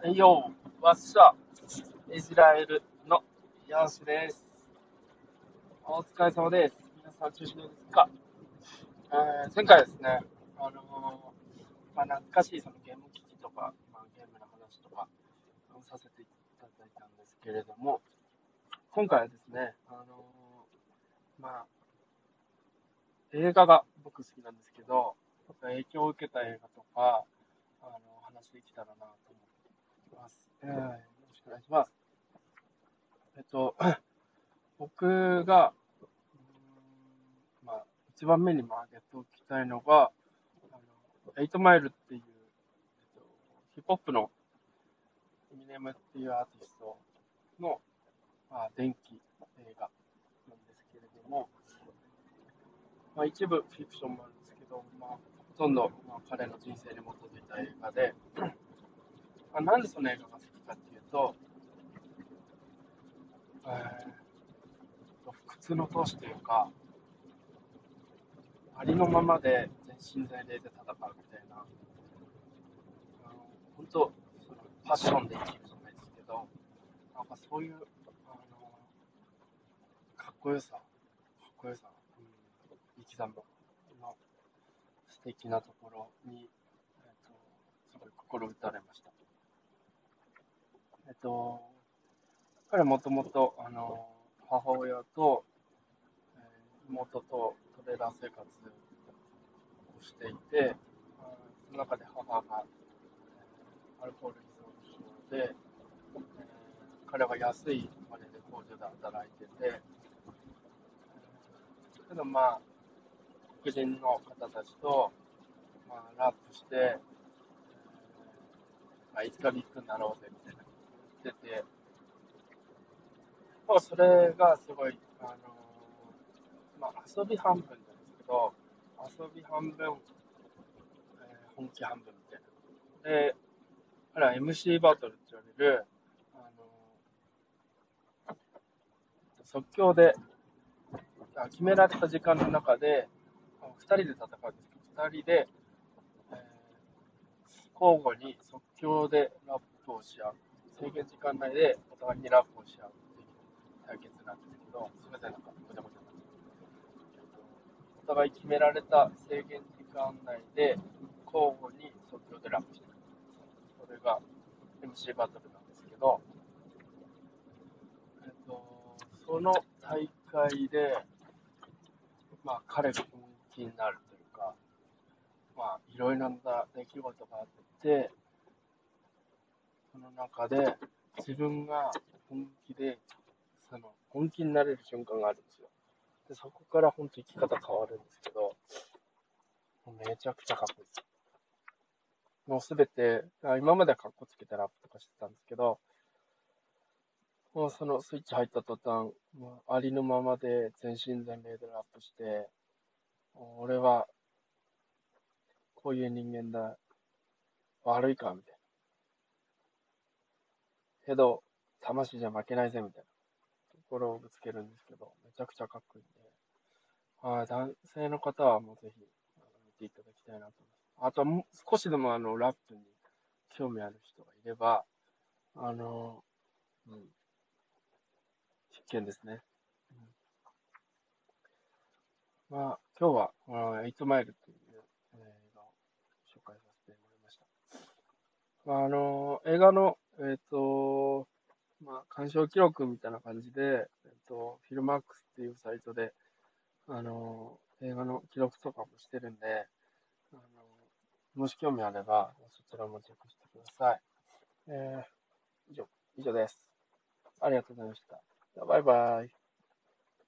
はいよ、わっしゃ、イスラエルのヤンシです。お疲れ様です。皆さん、中心ですか、えー、前回ですね、あのー、まあ、懐かしいそのゲーム機器とか、まあ、ゲームの話とかさせていただいたんですけれども、今回はですね、あのー、まあ、映画が僕好きなんですけど、影響を受けた映画とか、あの話できたらなとます。えー、よろしくお願いします。えっと、僕が、まあ、一番目に挙げておきたいのが、あの、エイトマイルっていう、えっと、ヒップホップのエミネムっていうアーティストの、まあ、電気映画なんですけれども、まあ、一部フィクションもあるんですけど、まあ、ほとんど、まあ、彼の人生に基づいた映画で、あ、なんでその映画が好きかっていうと、えー、不屈の闘志というか、ありのままで全身全霊で戦うみたいな、あの本当、そのパッションで生きるじゃないですけど、なんかそういう、あのかっこよさ、かっこよさ、うん、生き様の素敵なところに、えっと、すごい心打たれました。えっと、彼はもともと、あの、母親と、えー、妹とトレーラー生活をしていて、その中で母が、え、アルコール依存症で、えー、彼は安いお金で工場で働いてて、けどまあ、黒人の方たちと、まあ、ラップして、えまあ、いつかビッグになろうぜみたいな言ってて、まあ、それがすごい、あの、まあ、遊び半分なんですけど、遊び半分、えー、本気半分みたいな。で、あら、MC バトルって言われる、あの、即興で、決められた時間の中で、2人で戦うんですけど、2人で、えー、交互に即興でラップをし合う。制限時間内でお互いにラップをし合うっていう対決なんですけど、すみません、なんかごちゃごちゃになっちゃお互い決められた制限時間内で交互に即興でラップしていく。それが MC バトルなんですけど、えっと、その大会で、まあ、彼が本気になるというか、まあ、いろいろな出来事があって、その中で自分が本気で、その本気になれる瞬間があるんですよ。で、そこから本当生き方変わるんですけど、めちゃくちゃかっこいいです。もうすべて、今まではかっこつけてラップとかしてたんですけど、もうそのスイッチ入った途端、もうありのままで全身全霊でラップして、俺はこういう人間だ、悪いかみたいな。けど、魂じゃ負けないぜ、みたいなところをぶつけるんですけど、めちゃくちゃかっこいいんで、はい、男性の方はもうぜひ、見ていただきたいなと思います。あとは少しでもあの、ラップに興味ある人がいれば、あの、うん、必見ですね。うん、まあ、今日は、あの、エイトマイルという映画を紹介させてもらいました。まあ、あの、映画のえっ、ー、と、まあ、鑑賞記録みたいな感じで、えっ、と、フィルマークスっていうサイトで、あの、映画の記録とかもしてるんで、あの、もし興味あれば、そちらもチェックしてください。えー、以上、以上です。ありがとうございました。バイバイ。